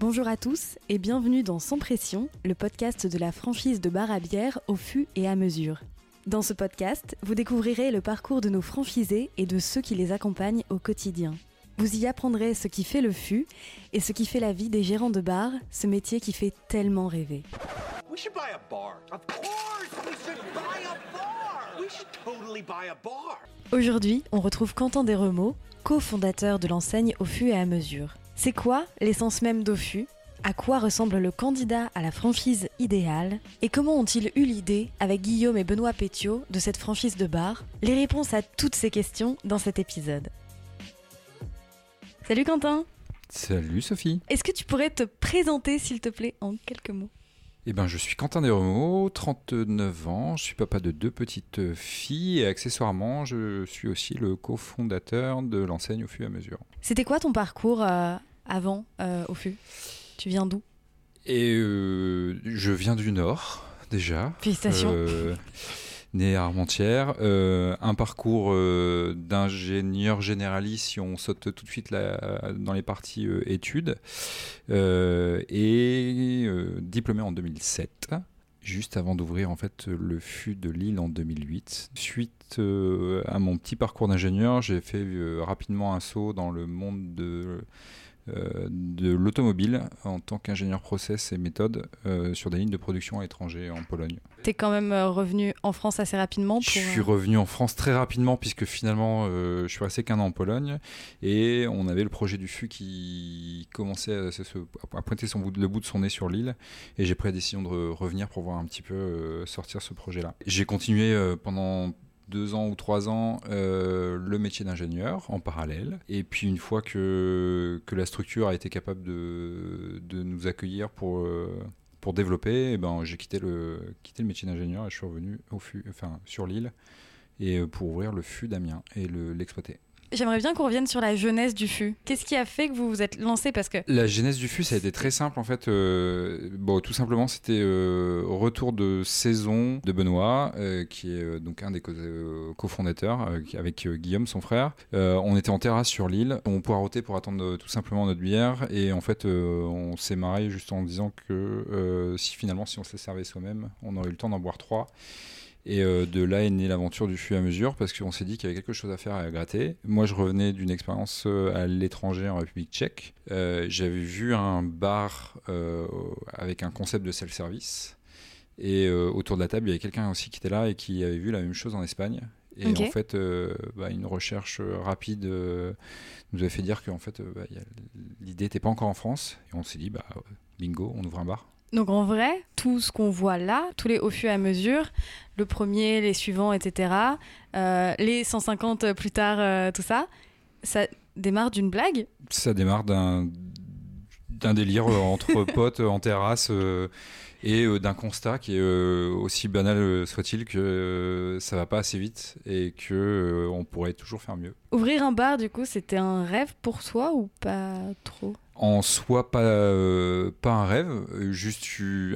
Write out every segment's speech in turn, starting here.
Bonjour à tous et bienvenue dans Sans Pression, le podcast de la franchise de bar à bière au fût et à mesure. Dans ce podcast, vous découvrirez le parcours de nos franchisés et de ceux qui les accompagnent au quotidien. Vous y apprendrez ce qui fait le fût et ce qui fait la vie des gérants de bar, ce métier qui fait tellement rêver. We should buy a bar. Of course, we should buy a bar. We should totally buy a bar. Aujourd'hui, on retrouve Quentin Desremeaux, cofondateur de l'enseigne au fût et à mesure. C'est quoi l'essence même d'Au-Fût À quoi ressemble le candidat à la franchise idéale? Et comment ont-ils eu l'idée, avec Guillaume et Benoît Pétiot, de cette franchise de bar? Les réponses à toutes ces questions dans cet épisode. Salut Quentin Salut Sophie. Est-ce que tu pourrais te présenter s'il te plaît en quelques mots? Eh ben, je suis Quentin Desremeaux, 39 ans, je suis papa de deux petites filles et accessoirement, je suis aussi le cofondateur de l'enseigne au fur et à mesure. C'était quoi ton parcours euh, avant euh, au fût Tu viens d'où? Et euh, je viens du Nord, déjà. Félicitations. Euh, né à Armentières. Un parcours d'ingénieur généraliste, si on saute tout de suite là, dans les parties études. Et diplômé en 2007. Juste avant d'ouvrir en fait le FU de Lille en 2008. Suite euh, à mon petit parcours d'ingénieur, j'ai fait euh, rapidement un saut dans le monde de, de l'automobile en tant qu'ingénieur process et méthode euh, sur des lignes de production à l'étranger en Pologne. T'es quand même euh, revenu en France assez rapidement pour... Je suis euh, revenu en France très rapidement puisque finalement euh, je suis resté qu'un an en Pologne et on avait le projet du FU qui commençait à, pointer son bout, le bout de son nez sur l'île et j'ai pris la décision de re- revenir pour voir un petit peu euh, sortir ce projet-là. J'ai continué euh, pendant deux ans ou trois ans euh, le métier d'ingénieur en parallèle et puis une fois que, la structure a été capable de, nous accueillir pour euh, développer, eh ben, j'ai quitté le, quitté le métier d'ingénieur et je suis revenu au FU, enfin, sur l'île et euh, pour ouvrir le FU d'Amiens et le- l'exploiter. J'aimerais bien qu'on revienne sur la jeunesse du fût. Qu'est-ce qui a fait que vous vous êtes lancé? Parce que La genèse du FU, ça a été très simple en fait. euh, bon, tout simplement, c'était euh, retour de saison de Benoît, euh, qui est donc un des co- cofondateurs, avec Guillaume, son frère. On était en terrasse sur l'île, on poireautait pour attendre tout simplement notre bière, et en fait, on s'est marré juste en disant que si finalement, si on se servait soi-même, on aurait eu le temps d'en boire trois. Et euh, de là est née l'aventure du fur et à mesure parce qu'on s'est dit qu'il y avait quelque chose à faire à gratter. Moi, je revenais d'une expérience euh, à l'étranger en République tchèque. Euh, J'avais vu un bar euh, avec un concept de self-service. Et autour de la table, il y avait quelqu'un aussi qui était là et qui avait vu la même chose en Espagne. Et en fait, euh, bah, une recherche rapide euh, nous a fait dire qu'en fait, euh, bah, l'idée n'était pas encore en France. Et on s'est dit, bah, bingo, on ouvre un bar. Donc en vrai, tout ce qu'on voit là, tous les au fur et à mesure, le premier, les suivants, etc., euh, les 150 plus tard, euh, tout ça, ça démarre d'une blague? Ça démarre d'un d'un délire euh, entre potes en terrasse euh, et euh, d'un constat qui est euh, aussi banal soit-il que ça va pas assez vite et que on pourrait toujours faire mieux. Ouvrir un bar, du coup, c'était un rêve pour toi ou pas trop? En soi, pas euh, pas un rêve, juste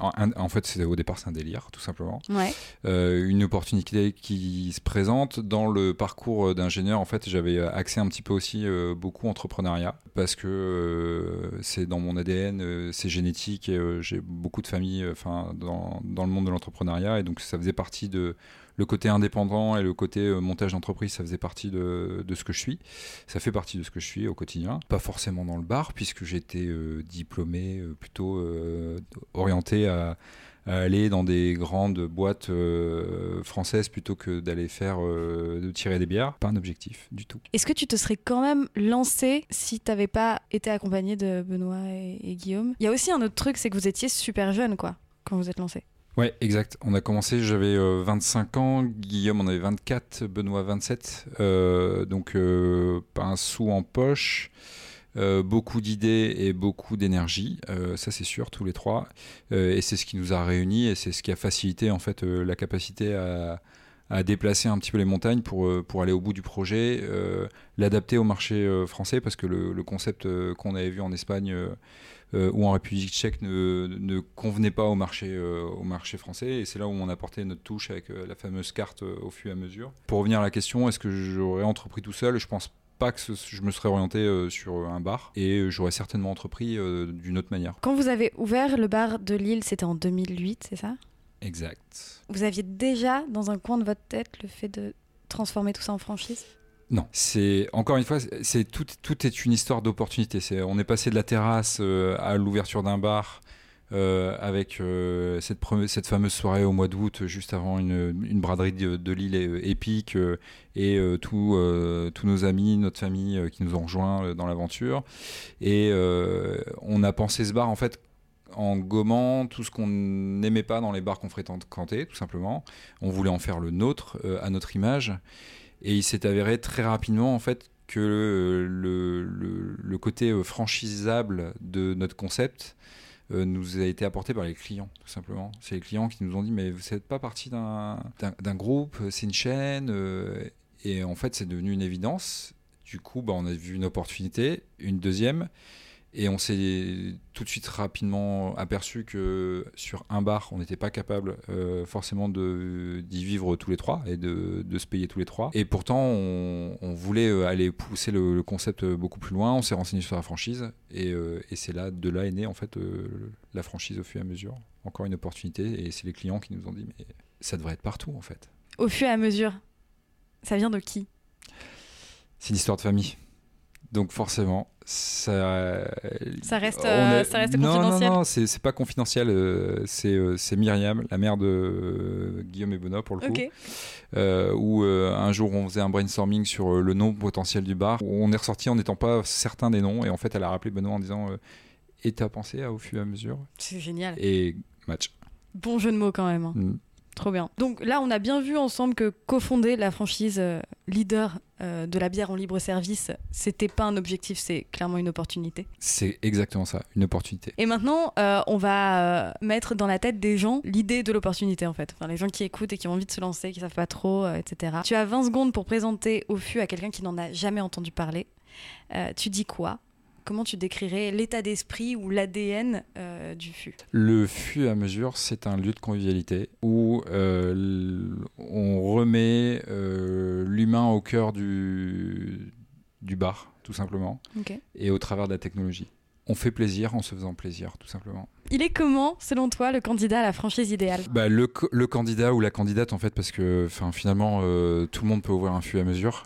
un- en fait, c'est au départ c'est un délire tout simplement. Ouais. Euh, une opportunité qui se présente dans le parcours d'ingénieur. En fait, j'avais accès un petit peu aussi euh, beaucoup au entrepreneuriat parce que euh, c'est dans mon ADN, c'est génétique et j'ai beaucoup de familles, enfin dans, dans le monde de l'entrepreneuriat et donc ça faisait partie de le côté indépendant et le côté euh, montage d'entreprise, ça faisait partie de, ce que je suis. Ça fait partie de ce que je suis au quotidien. Pas forcément dans le bar puisque j'étais euh, diplômé euh, plutôt orienté à aller dans des grandes boîtes françaises plutôt que d'aller faire de tirer des bières. Pas un objectif du tout. Est-ce que tu te serais quand même lancé si t'avais pas été accompagné de Benoît et, et Guillaume? Il y a aussi un autre truc, c'est que vous étiez super jeune, quoi, quand vous êtes lancé. Ouais, exact. On a commencé, j'avais euh, 25 ans, Guillaume en avait 24, Benoît 27. Euh, donc euh, pas un sou en poche. Euh, beaucoup d'idées et beaucoup d'énergie, euh, ça c'est sûr, tous les trois. Euh, et c'est ce qui nous a réunis et c'est ce qui a facilité en fait euh, la capacité à, à déplacer un petit peu les montagnes pour, euh, pour aller au bout du projet, euh, l'adapter au marché euh, français parce que le, concept euh, qu'on avait vu en Espagne euh, euh, ou en République tchèque ne, ne convenait pas au marché, euh, au marché français et c'est là où on a apporté notre touche avec euh, la fameuse carte euh, au fur et à mesure. Pour revenir à la question, est-ce que j'aurais entrepris tout seul? Je pense pas que je me serais orienté euh, sur un bar et euh, j'aurais certainement entrepris euh, d'une autre manière. Quand vous avez ouvert le bar de Lille, c'était en 2008, c'est ça? Exact. Vous aviez déjà dans un coin de votre tête le fait de transformer tout ça en franchise? Non, c'est encore une fois, c'est tout, tout est une histoire d'opportunité. On est passé de la terrasse euh, à l'ouverture d'un bar euh, avec euh, cette, fameuse soirée au mois d'août, juste avant une, braderie de, de Lille épique et tous nos amis, notre famille qui nous ont rejoints dans l'aventure. Et on a pensé ce bar en fait en gommant tout ce qu'on n'aimait pas dans les bars qu'on fréquentait, tout simplement. On voulait en faire le nôtre, à notre image. Et il s'est avéré très rapidement en fait que euh, le, côté euh, franchisable de notre concept euh, nous a été apporté par les clients, tout simplement. C'est les clients qui nous ont dit mais vous n'êtes pas partie d'un groupe, c'est une chaîne. et en fait, c'est devenu une évidence. Du coup, bah, on a vu une opportunité, une deuxième. Et on s'est tout de suite rapidement aperçu que sur un bar, on n'était pas capable euh, forcément d'y vivre tous les trois et de, de se payer tous les trois. Et pourtant, on, on voulait euh, aller pousser le, le concept beaucoup plus loin. On s'est renseigné sur la franchise et, euh, et c'est là, de là est née en fait euh, la franchise au fur et à mesure. Encore une opportunité et c'est les clients qui nous ont dit mais ça devrait être partout en fait. Au fur et à mesure, ça vient de qui? C'est une histoire de famille. Donc forcément, ça. Ça reste, euh, a- ça reste non, confidentiel Non, non, c'est pas confidentiel. euh, c'est euh, c'est Myriam, la mère de euh, Guillaume et Benoît pour le coup. Où un jour on faisait un brainstorming sur le nom potentiel du bar. On est ressorti en n'étant pas certain des noms et en fait elle a rappelé Benoît en disant Et t'as pensé à au fur et à mesure? C'est génial. Et match. Bon jeu de mots quand même. hein. Mm. Trop bien. Donc là, on a bien vu ensemble que cofonder la franchise euh, leader euh, de la bière en libre service, c'était pas un objectif, c'est clairement une opportunité. C'est exactement ça, une opportunité. Et maintenant, euh, on va mettre dans la tête des gens l'idée de l'opportunité en fait. Enfin, les gens qui écoutent et qui ont envie de se lancer, qui savent pas trop, euh, etc. Tu as 20 secondes pour présenter au FU à quelqu'un qui n'en a jamais entendu parler. Euh, tu dis quoi Comment tu décrirais l'état d'esprit ou l'ADN euh, du FU Le et à mesure, c'est un lieu de convivialité où euh, on remet euh, l'humain au cœur du, du bar, tout simplement, et au travers de la technologie. On fait plaisir en se faisant plaisir, tout simplement. Il est comment, selon toi, le candidat à la franchise idéale? Bah, le, candidat ou la candidate, en fait, parce que finalement, tout le monde peut ouvrir un fût à mesure.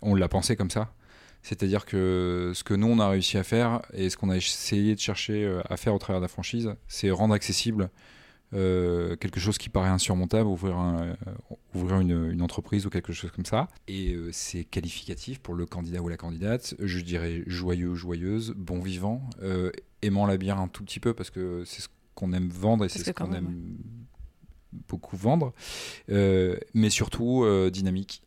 On l'a pensé comme ça. C'est-à-dire que ce que nous, on a réussi à faire et ce qu'on a essayé de chercher euh, à faire au travers de la franchise, c'est rendre accessible euh, quelque chose qui paraît insurmontable, ouvrir, un- euh, ouvrir une, une entreprise ou quelque chose comme ça. Et euh, c'est qualificatif pour le candidat ou la candidate. Je dirais joyeux, joyeuse, bon vivant, euh, aimant la bière un tout petit peu parce que c'est ce qu'on aime vendre et c'est ce qu'on aime beaucoup vendre, mais surtout dynamique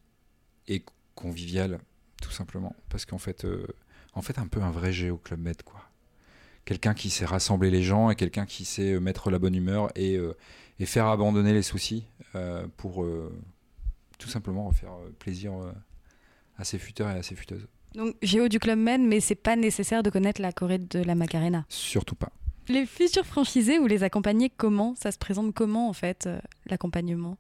et convivial, tout simplement. Parce qu'en fait, euh, en fait, un peu un vrai Géo Club Med, quoi. Quelqu'un qui sait rassembler les gens et quelqu'un qui sait euh, mettre la bonne humeur et, euh, et faire abandonner les soucis euh, pour tout simplement faire plaisir à ses futeurs et à ses futeuses. Donc, Géo du Club Med, mais c'est pas nécessaire de connaître la Corée de la Macarena. Surtout pas. Les futurs franchisés, vous les accompagnez comment? Ça se présente comment, en fait, l'accompagnement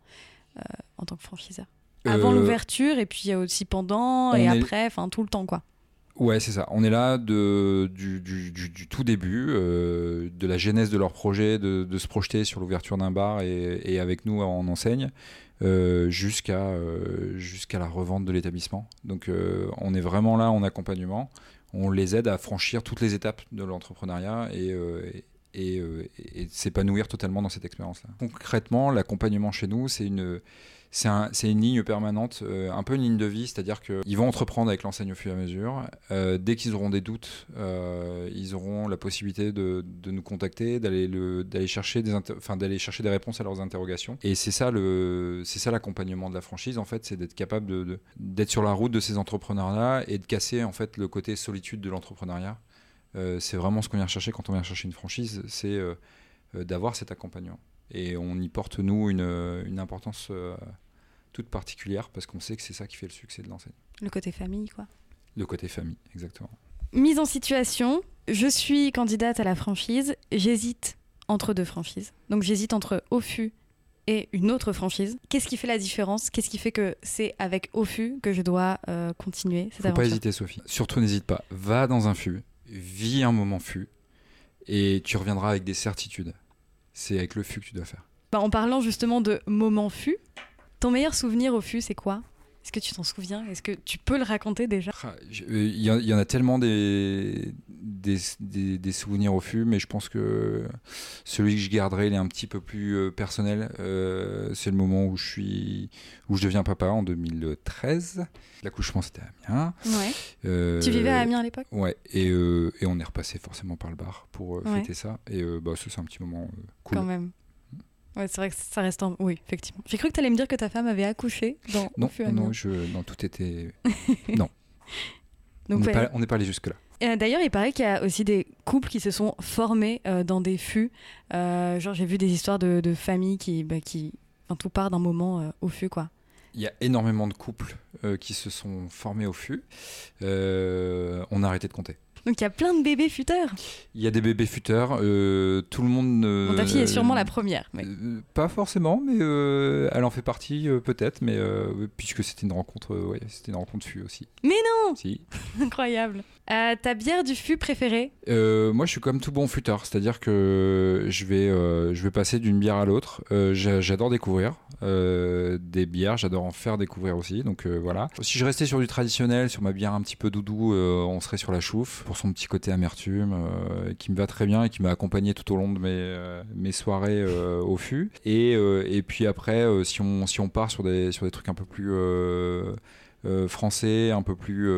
en tant que franchiseur? Avant Euh, l'ouverture, et puis euh, aussi pendant, et est- après, enfin, tout le temps, quoi. Ouais, c'est ça. On est là de, du, du- du- du tout début, euh, de la genèse de leur projet, de, de se projeter sur l'ouverture d'un bar et, et avec nous en enseigne, euh, jusqu'à euh, la revente de l'établissement. Donc on est vraiment là en accompagnement. On les aide à franchir toutes les étapes de l'entrepreneuriat et, et, euh, et s'épanouir totalement dans cette expérience-là. Concrètement, l'accompagnement chez nous, c'est une c'est un- c'est une ligne permanente, euh, un peu une ligne de vie, c'est-à-dire qu'ils vont entreprendre avec l'enseigne au fur et à mesure. Euh, dès qu'ils auront des doutes, euh, ils auront la possibilité de, nous contacter, d'aller le- d'aller chercher des chercher des réponses à leurs interrogations. Et c'est ça l'accompagnement de la franchise en fait, c'est d'être capable d'être sur la route de ces entrepreneurs-là et de casser en fait le côté solitude de l'entrepreneuriat. C'est vraiment ce qu'on vient chercher quand on vient chercher une franchise, c'est d'avoir cet accompagnement. Et on y porte, nous, une, une importance euh, toute particulière parce qu'on sait que c'est ça qui fait le succès de l'enseigne. Le côté famille, quoi. Le côté famille, exactement. Mise en situation, je suis candidate à la franchise, j'hésite entre deux franchises. Donc, j'hésite entre OFU et une autre franchise. Qu'est-ce qui fait la différence? Qu'est-ce qui fait que c'est avec Ofu que je dois euh, continuer cette Faut pas aventure? hésiter, Sophie. Surtout, n'hésite pas. Va dans un fût, vis un moment fût, et tu reviendras avec des certitudes. C'est avec le fût que tu dois faire. Bah, En parlant justement de moment fût, ton meilleur souvenir au fût, c'est quoi? Est-ce que tu t'en souviens? Est-ce que tu peux le raconter déjà? Ah, euh, Il y, en- il y en a tellement des, des, des- des souvenirs au fût, mais je pense que celui que je garderai, il est un petit peu plus euh, personnel. Euh, c'est le moment où je, suis, où je deviens papa en 2013. L'accouchement, c'était à Amiens. Ouais. Euh, Tu vivais à Amiens à l'époque? Ouais, et, euh, et on est repassé forcément par le bar pour euh, Ouais. fêter ça. Et bah, c'est un petit moment cool. Quand même. Ouais, c'est vrai que ça reste un... Oui, effectivement. J'ai cru que tu allais me dire que ta femme avait accouché dans Non, non, je, non, tout était. Donc, on n'est ouais. pas, allé jusque-là. Euh, D'ailleurs, il paraît qu'il y a aussi des couples qui se sont formés euh, dans des fûts. Euh, genre, j'ai vu des histoires de, de familles qui, bah, qui... Enfin, tout part d'un moment euh, au fût, quoi. Il y a énormément de couples qui se sont formés au fût. On a arrêté de compter. Donc, il y a plein de bébés futeurs. Il y a des bébés futeurs. euh, tout le monde. euh, Bon, ta fille est sûrement la première. Mais... euh, pas forcément, mais euh, elle en fait partie peut-être, mais puisque c'était une rencontre, ouais, c'était une rencontre aussi. Mais non Si. Incroyable. Ta bière du fût préférée moi, je suis comme tout bon futeur, c'est-à-dire que je vais, je vais passer d'une bière à l'autre. J'a- j'adore découvrir des bières, j'adore en faire découvrir aussi. Donc voilà. Si je restais sur du traditionnel, sur ma bière un petit peu doudou, on serait sur la chouffe son petit côté amertume, euh, qui me va très bien et qui m'a accompagné tout au long de mes, euh, mes soirées euh, au fût. Et, et puis après, si on, si on part sur des, sur des trucs un peu plus français, un peu plus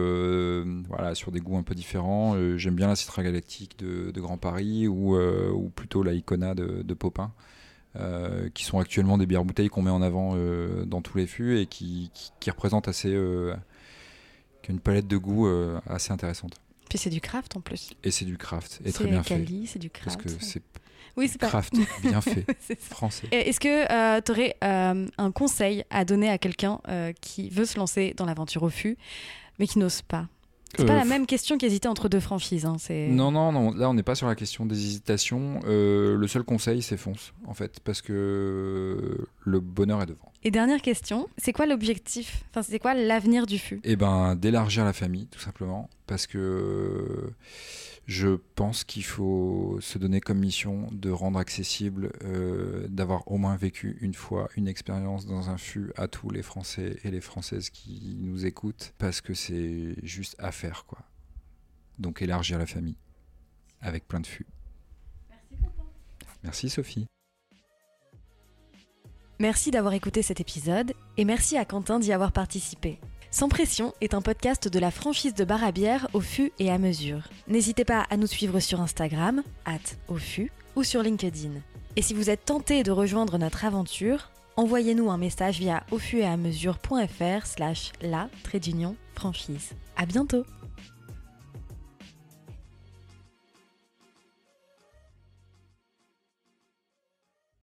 voilà, sur des goûts un peu différents. J'aime bien la Citra Galactique de, de Grand Paris ou, ou plutôt la Icona de, Popin, qui sont actuellement des bières bouteilles qu'on met en avant dans tous les fûts et qui, qui, représentent assez une palette de goûts assez intéressante. Puis c'est du craft en plus. Et c'est du craft et très bien fait quali, c'est du parce craft. que c'est Oui, c'est pas. craft bien fait C'est ça. français. Est-ce que tu aurais un conseil à donner à quelqu'un euh, qui veut se lancer dans l'aventure au fût, mais qui n'ose pas? C'est pas Euh, la même question qu'hésiter entre deux franchises. hein. Non, non, non, là on n'est pas sur la question des hésitations. Euh, le seul conseil, c'est fonce, en fait, parce que le bonheur est devant. Et dernière question, c'est quoi l'objectif Enfin, c'est quoi l'avenir du fût? Et ben, d'élargir la famille, tout simplement, parce que je pense qu'il faut se donner comme mission de rendre accessible, euh, d'avoir au moins vécu une fois une expérience dans un fût à tous les Français et les Françaises qui nous écoutent, parce que c'est juste à faire, quoi. Donc élargir la famille, avec plein de fûts. Merci Sophie. Merci d'avoir écouté cet épisode et merci à Quentin d'y avoir participé. Sans pression est un podcast de la franchise de bar à bière au fût et à mesure. N'hésitez pas à nous suivre sur Instagram, at au fût, ou sur LinkedIn. Et si vous êtes tenté de rejoindre notre aventure, envoyez-nous un message via au fût et à mesure.fr slash la trait d'union franchise. À bientôt!